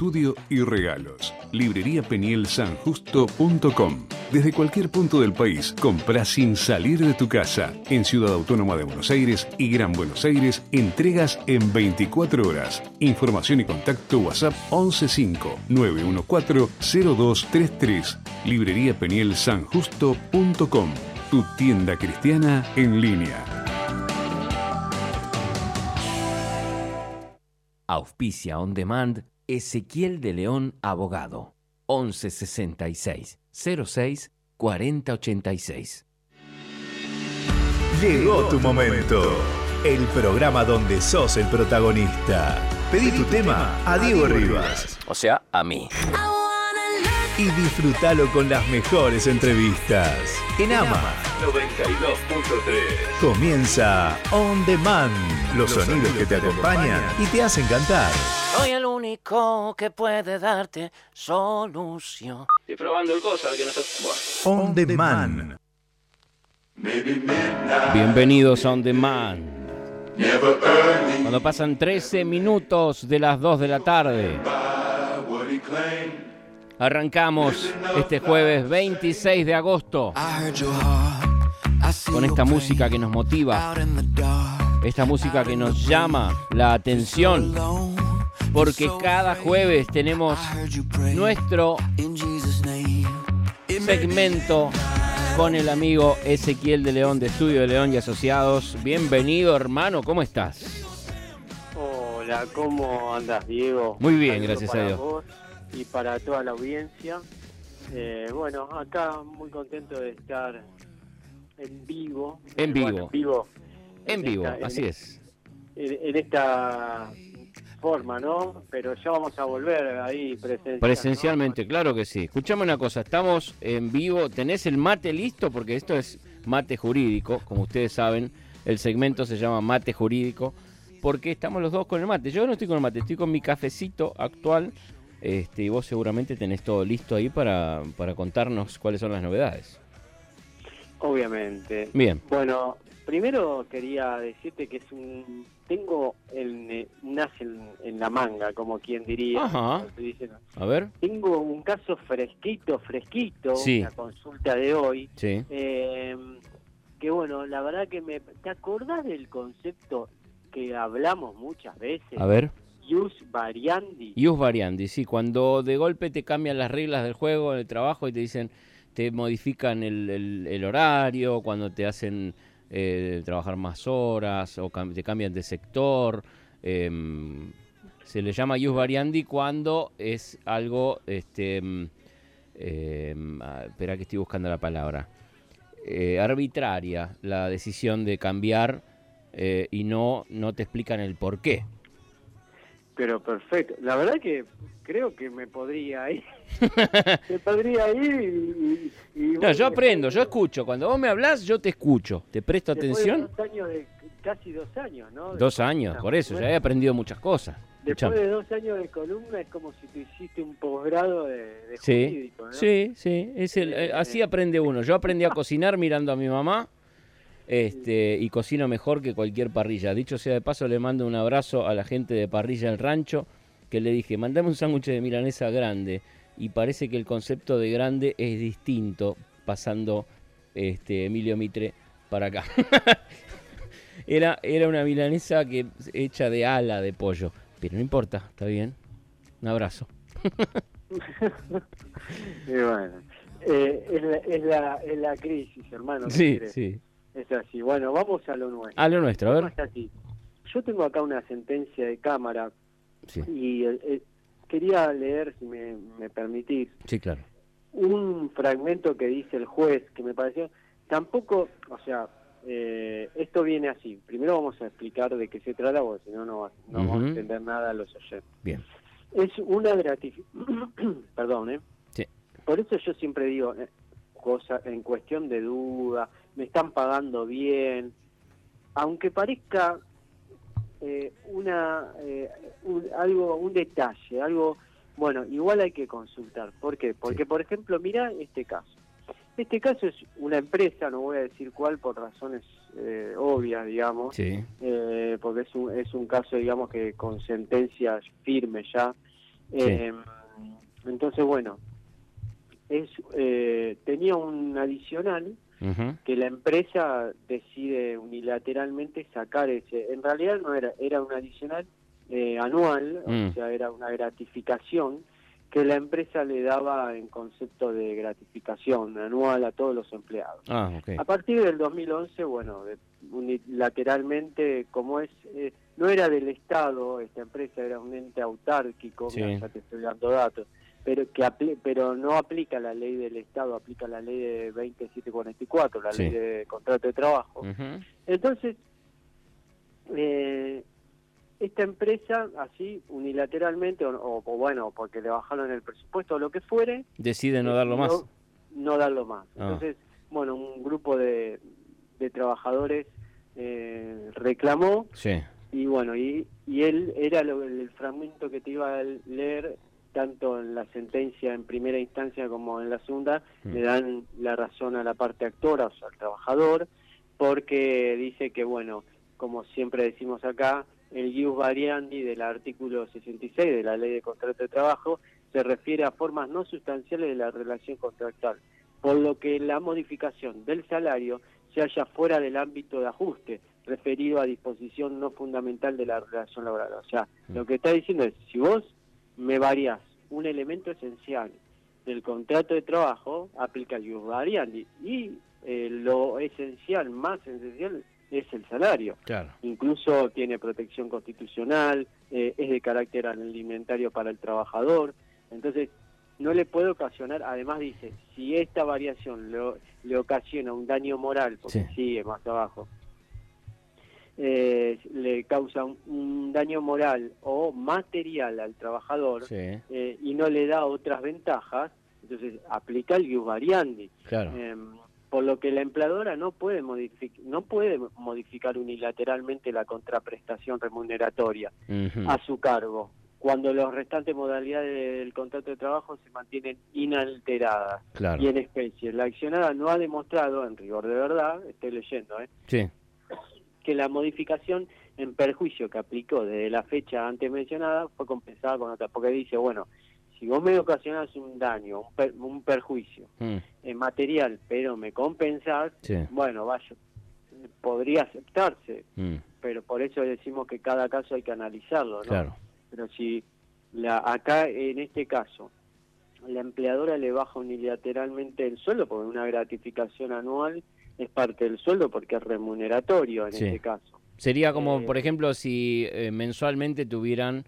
Estudio y regalos. Librería Peniel Sanjusto.com. Desde cualquier punto del país, compra sin salir de tu casa. En Ciudad Autónoma de Buenos Aires y Gran Buenos Aires, entregas en 24 horas. Información y contacto WhatsApp 115-914-0233. Librería Peniel Sanjusto.com. Tu tienda cristiana en línea. Auspicia on demand Ezequiel de León, abogado. 1166 06 4086. Llegó tu momento. El programa donde sos el protagonista. Pedí tu tema a Diego Rivas. O sea, a mí. Y disfrútalo con las mejores entrevistas. En AMA 92.3. Comienza On Demand. Los sonidos que te acompañan y te hacen cantar. Soy el único que puede darte solución. Estoy probando el cosa que no está. On Demand. Bienvenidos a On Demand. Cuando pasan 13 minutos de las 2 de la tarde. Arrancamos este jueves 26 de agosto con esta música que nos motiva, esta música que nos llama la atención, porque cada jueves tenemos nuestro segmento con el amigo Ezequiel de León de Estudio de León y Asociados. Bienvenido hermano, ¿cómo estás? Hola, ¿cómo andas Diego? Muy bien, gracias a Dios. vos y para toda la audiencia. Eh, bueno, acá muy contento de estar en vivo. En Bueno, vivo. en vivo. En vivo, esta- así en- es. En, en esta forma, ¿no? Pero ya vamos a volver ahí presencial. Presencialmente, claro que sí. Escuchame una cosa, estamos en vivo. ¿Tenés el mate listo? Porque esto es mate jurídico, como ustedes saben. El segmento se llama mate jurídico. Porque estamos los dos con el mate. Yo no estoy con el mate, estoy con mi cafecito actual. Este, y vos seguramente tenés todo listo ahí para, para contarnos cuáles son las novedades. Obviamente. Bien. Bueno, primero quería decirte que es un tengo el, un as en, en la manga, como quien diría. Ajá. A ver. Tengo un caso fresquito, fresquito, Sí. la consulta de hoy, Sí. eh, que bueno, la verdad que me... ¿Te acordás del concepto que hablamos muchas veces? A ver. Ius variandi. Ius variandi, sí, cuando de golpe te cambian las reglas del juego en el trabajo y te dicen, te modifican el, horario, cuando te hacen eh, trabajar más horas o te cambian de sector. em, se le llama ius variandi cuando es algo, este, ah, espera que estoy buscando la palabra, eh, arbitraria la decisión de cambiar eh, y no, no te explican el por qué. Pero perfecto. La verdad que creo que me podría ir. me podría ir y... No, yo aprendo, yo escucho. Cuando vos me hablas, yo te escucho. Te presto después de atención. dos años de- casi dos años, ¿no? De Dos años, por eso, ya Bueno, he aprendido muchas cosas. Después Escuchame. de dos años de columna es como si tú hiciste un posgrado de, de Sí, jurídico, ¿no? sí, sí. Es el, eh, así aprende uno. Yo aprendí a cocinar mirando a mi mamá. Este, y cocino mejor que cualquier parrilla. Dicho sea de paso, le mando un abrazo a la gente de Parrilla El Rancho, que le dije, mandame un sándwich de milanesa grande. Y parece que el concepto de grande es distinto, pasando este, Emilio Mitre para acá. era, era una milanesa que, hecha de ala de pollo. Pero no importa, está bien. Un abrazo. Y bueno, eh, es, la, es, la, es la crisis, hermano. ¿qué Sí, sí. Es así. Bueno, vamos a lo nuestro. A lo nuestro, a ver. Así. Yo tengo acá una sentencia de cámara Sí, y eh, eh, quería leer, si me, me permitís, sí, claro. un fragmento que dice el juez que me pareció tampoco, o sea, eh, esto viene así. Primero vamos a explicar de qué se trata, porque si no, no, no vamos a entender nada a los oyentes. Bien. Es una gratificación, perdón, ¿eh? Sí. Por eso yo siempre digo, eh, cosa en cuestión de duda, me están pagando bien, aunque parezca eh, una eh, un- algo un detalle, algo bueno, igual hay que consultar. ¿Por qué? Porque por ejemplo, mira este caso. Este caso es una empresa, no voy a decir cuál por razones eh, obvias, digamos, Sí. eh, porque es un, es un caso, digamos, que con sentencias firmes ya, Eh, entonces, bueno, es tenía un adicional Que la empresa decide unilateralmente sacar ese. En realidad no era, era un adicional eh, anual, Mm. o sea, era una gratificación que la empresa le daba en concepto de gratificación anual a todos los empleados. Ah. A partir del 2011, bueno, unilateralmente, como es, eh, no era del Estado, esta empresa era un ente autárquico, Sí. mira, ya te estoy dando datos, pero que apli- pero no aplica la ley del Estado, aplica la ley de 20744, la Sí. ley de contrato de trabajo. Entonces, eh, esta empresa, así unilateralmente, o, o- o bueno, porque le bajaron el presupuesto o lo que fuere, Decide no darlo más. no darlo más. Ah. Entonces, bueno, un grupo de, de trabajadores eh, reclamó Sí. y bueno, y, y él era lo- el fragmento que te iba a leer tanto en la sentencia en primera instancia como en la segunda, Mm. le dan la razón a la parte actora, o sea, al trabajador, porque dice que, bueno, como siempre decimos acá, el ius variandi del artículo 66 de la Ley de Contrato de Trabajo se refiere a formas no sustanciales de la relación contractual, por lo que la modificación del salario se halla fuera del ámbito de ajuste referido a disposición no fundamental de la relación laboral. O sea, Mm. lo que está diciendo es, si vos me variás un elemento esencial del contrato de trabajo, aplica el ius variandi. Y eh, lo esencial, más esencial, es el salario Claro. incluso tiene protección constitucional, eh, es de carácter alimentario para el trabajador, entonces no le puede ocasionar, además dice, si esta variación lo- le ocasiona un daño moral, porque Sí. sigue más abajo, eh, le causa un, un daño moral o material al trabajador Sí. eh, y no le da otras ventajas, entonces aplica el ius variandi. Claro. Em, por lo que la empleadora no puede, no puede modificar unilateralmente la contraprestación remuneratoria a su cargo, cuando las restantes modalidades del contrato de trabajo se mantienen inalteradas Claro. y en especie. La accionada no ha demostrado, en rigor de verdad, estoy leyendo, ¿eh? Sí. Que la modificación en perjuicio que aplicó desde la fecha antes mencionada fue compensada con otra, porque dice, bueno, si vos me ocasionás un daño, un, per- un perjuicio, Mm. en material, pero me compensás, Sí. bueno, vaya, podría aceptarse, Mm. pero por eso decimos que cada caso hay que analizarlo, ¿no? Claro. Pero si la acá en este caso la empleadora le baja unilateralmente el sueldo porque una gratificación anual es parte del sueldo porque es remuneratorio en Sí. este caso. Sería como, Eh, por ejemplo, si eh, mensualmente tuvieran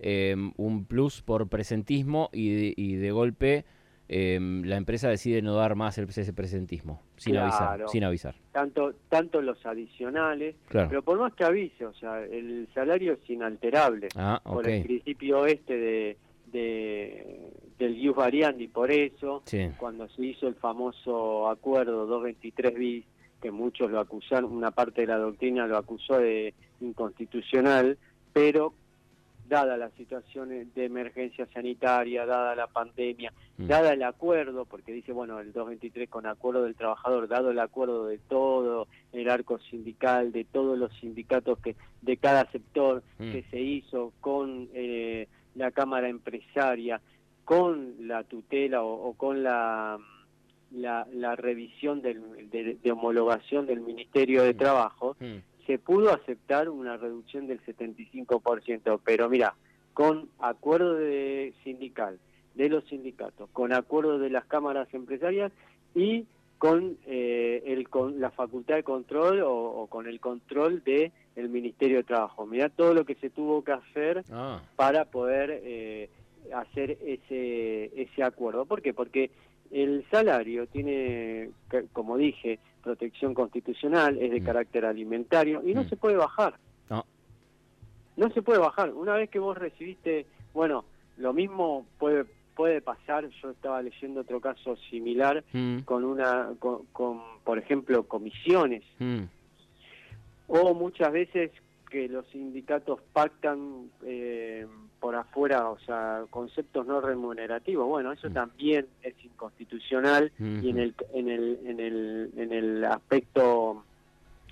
eh, un plus por presentismo y de, y de golpe la empresa decide no dar más el- ese presentismo, sin avisar. Sin avisar. Tanto tanto los adicionales, Claro. pero por más que avise, o sea, el salario es inalterable. Ah, por el principio este de, de del ius variandi, por eso, Sí. cuando se hizo el famoso acuerdo 223 bis, que muchos lo acusaron, una parte de la doctrina lo acusó de inconstitucional, pero dada la situación de emergencia sanitaria, dada la pandemia, Mm. dada el acuerdo, porque dice, bueno, el 223 con acuerdo del trabajador, dado el acuerdo de todo el arco sindical, de todos los sindicatos que de cada sector Mm. que se hizo con eh, la Cámara Empresaria, con la tutela o, o con la, la, la revisión del- de, de homologación del Ministerio de Mm. Trabajo, Mm. se pudo aceptar una reducción del 75%, pero mira, con acuerdo de sindical, de los sindicatos, con acuerdo de las cámaras empresarias y con, eh, el, con la facultad de control o, o con el control de el Ministerio de Trabajo. Mira todo lo que se tuvo que hacer Ah, para poder eh, hacer ese, ese acuerdo. ¿Por qué? Porque el salario tiene, como dije, protección constitucional, es de Mm. carácter alimentario y no Mm. se puede bajar. No. No se puede bajar. Una vez que vos recibiste, bueno, lo mismo puede puede pasar. Yo estaba leyendo otro caso similar mm, con una, con, con, por ejemplo, comisiones o muchas veces que los sindicatos pactan eh, por afuera, o sea, conceptos no remunerativos. Bueno, eso Mm. también es inconstitucional y en el en el en el en el aspecto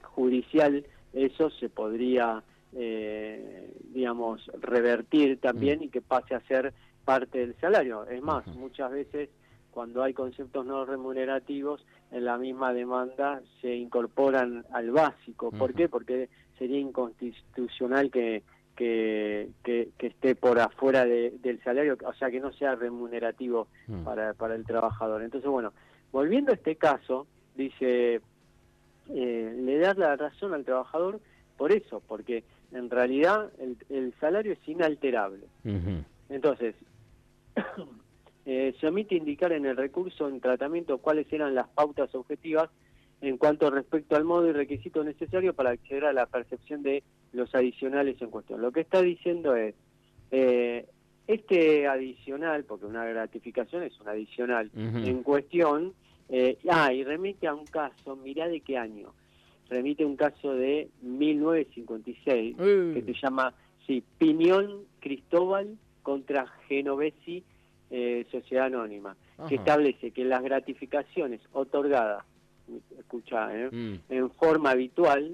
judicial eso se podría eh, digamos, revertir también Mm. y que pase a ser parte del salario. Es más, muchas veces cuando hay conceptos no remunerativos, en la misma demanda se incorporan al básico. ¿Por qué? Porque sería inconstitucional que, que, que, que esté por afuera de- del salario, o sea, que no sea remunerativo Mm. para, para el trabajador. Entonces, bueno, volviendo a este caso, dice, eh, le da la razón al trabajador por eso, porque en realidad el, el salario es inalterable. Entonces, eh, se omite indicar en el recurso en tratamiento cuáles eran las pautas objetivas en cuanto respecto al modo y requisito necesario para acceder a la percepción de los adicionales en cuestión. Lo que está diciendo es, eh, este adicional, porque una gratificación es un adicional, en cuestión, eh, ah, y remite a un caso, mirá de qué año, remite a un caso de 1956, Uy. que se llama, sí, Piñón Cristóbal contra Genovesi eh, Sociedad Anónima, que establece que las gratificaciones otorgadas, escucha, eh, Mm. en forma habitual,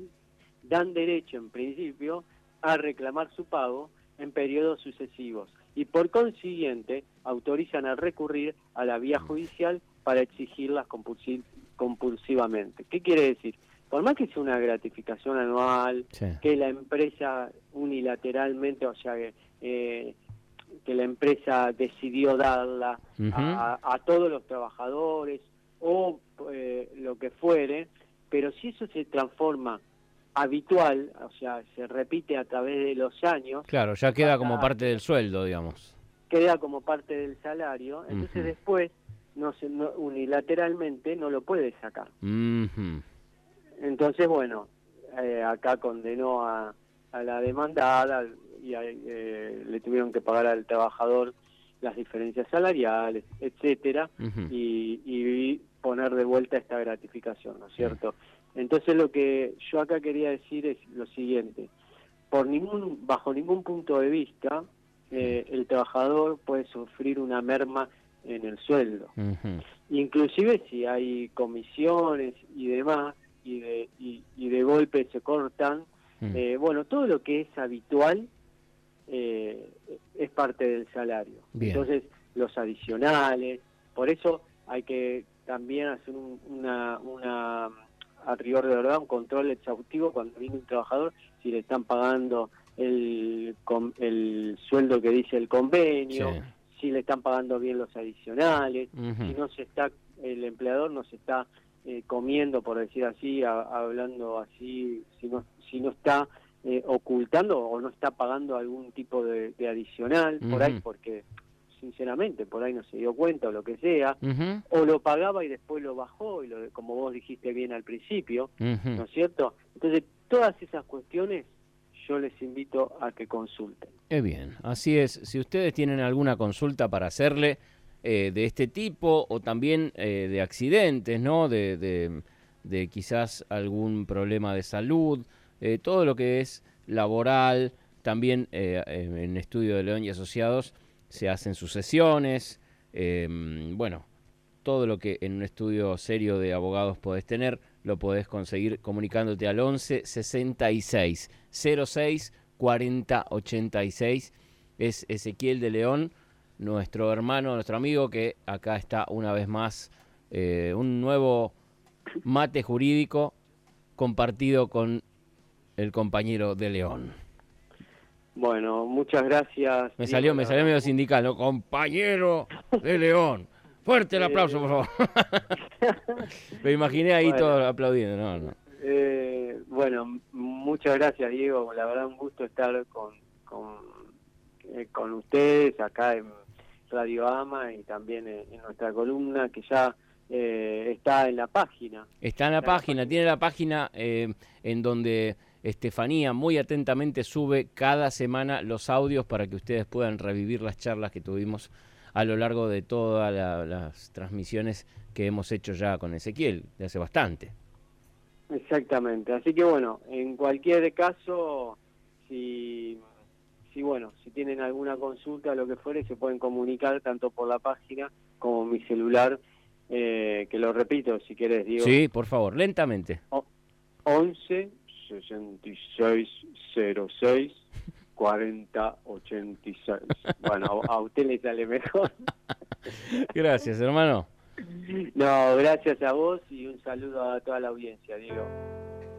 dan derecho en principio a reclamar su pago en periodos sucesivos y por consiguiente autorizan a recurrir a la vía judicial para exigirlas compulsi- compulsivamente. ¿Qué quiere decir? Por más que sea una gratificación anual, Sí. que la empresa unilateralmente, o sea, que, eh, que la empresa decidió darla a, a todos los trabajadores o eh, lo que fuere, pero si eso se transforma habitual, o sea, se repite a través de los años, Claro, ya queda como parte del sueldo, digamos. queda como parte del salario, entonces después no se, no- unilateralmente no lo puede sacar. Ujú. Entonces, bueno, eh, acá condenó a, a la demandada y a- eh, le tuvieron que pagar al trabajador las diferencias salariales, etcétera, y, y poner de vuelta esta gratificación, ¿no es cierto? Entonces lo que yo acá quería decir es lo siguiente, por ningún, bajo ningún punto de vista, eh, el trabajador puede sufrir una merma en el sueldo Ujú. inclusive si hay comisiones y demás y de y, y de golpe se cortan Mm. eh, bueno todo lo que es habitual eh, es parte del salario Bien. entonces los adicionales por eso hay que también hacer un- una una a rigor de verdad un control exhaustivo cuando viene un trabajador si le están pagando el el sueldo que dice el convenio Sí. si le están pagando bien los adicionales si no se está el empleador no se está eh, comiendo por decir así a- hablando así si no si no está eh, ocultando o no está pagando algún tipo de, de adicional por ahí porque sinceramente por ahí no se dio cuenta o lo que sea o lo pagaba y después lo bajó y lo, como vos dijiste bien al principio. ¿no es cierto? entonces todas esas cuestiones yo les invito a que consulten Eh, bien, así es. Si ustedes tienen alguna consulta para hacerle eh, de este tipo o también eh, de accidentes, ¿no? De, de- de quizás algún problema de salud, eh, todo lo que es laboral, también eh, en Estudio de León y Asociados se hacen sucesiones, eh, bueno, todo lo que en un estudio serio de abogados podés tener, lo podés conseguir comunicándote al 11 66 06 40 86. Es Ezequiel de León, nuestro hermano, nuestro amigo, que acá está una vez más, eh, un nuevo mate jurídico compartido con el compañero de León. Bueno muchas gracias Me salió, me la salió medio sindical, ¿no? Compañero de León. Fuerte el aplauso, por favor. Me imaginé ahí Bueno. todos aplaudiendo, no, no. Eh, bueno, muchas gracias, Diego. La verdad, un gusto estar con, con, eh, con ustedes acá en Radio Ama y también en, en nuestra columna que ya eh, está en la página. Está en la página, tiene la página eh, en donde Estefanía muy atentamente sube cada semana los audios para que ustedes puedan revivir las charlas que tuvimos a lo largo de todas la- las transmisiones que hemos hecho ya con Ezequiel, de hace bastante. Exactamente. Así que bueno, en cualquier caso, si, si bueno, si tienen alguna consulta o lo que fuere, se pueden comunicar tanto por la página como mi celular, eh, que lo repito si querés, Diego. Sí, por favor, lentamente. 11 6606 4086. Bueno, a usted le sale mejor. Gracias, hermano. No, gracias a vos y un saludo a toda la audiencia, Diego.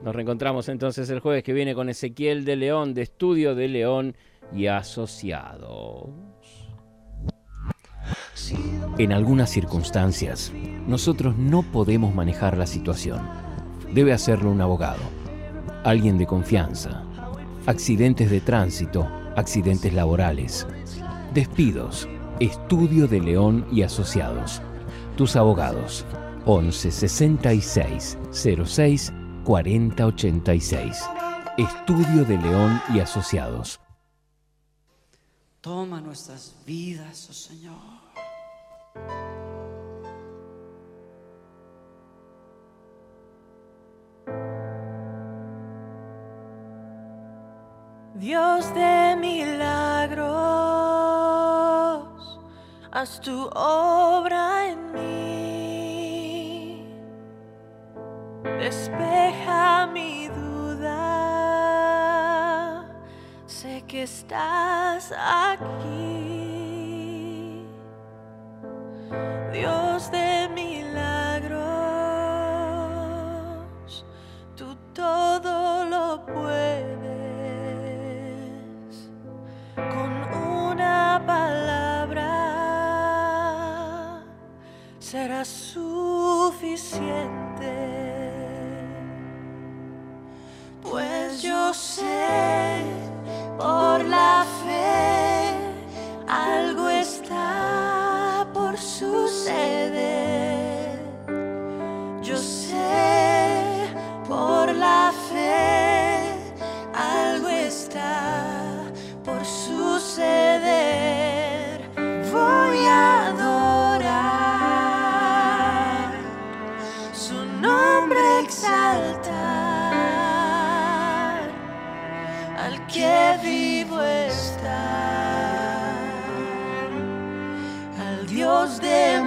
Nos reencontramos entonces el jueves que viene con Ezequiel de León, de Estudio de León y Asociados. En algunas circunstancias, nosotros no podemos manejar la situación. Debe hacerlo un abogado, alguien de confianza. Accidentes de tránsito, accidentes laborales, despidos, Estudio de León y Asociados. Tus abogados. 11 66 06 40 86. Estudio de León y Asociados. Toma nuestras vidas, oh Señor. Dios de milagros, haz tu obra en mí. Despeja mi duda, sé que estás aquí. knows their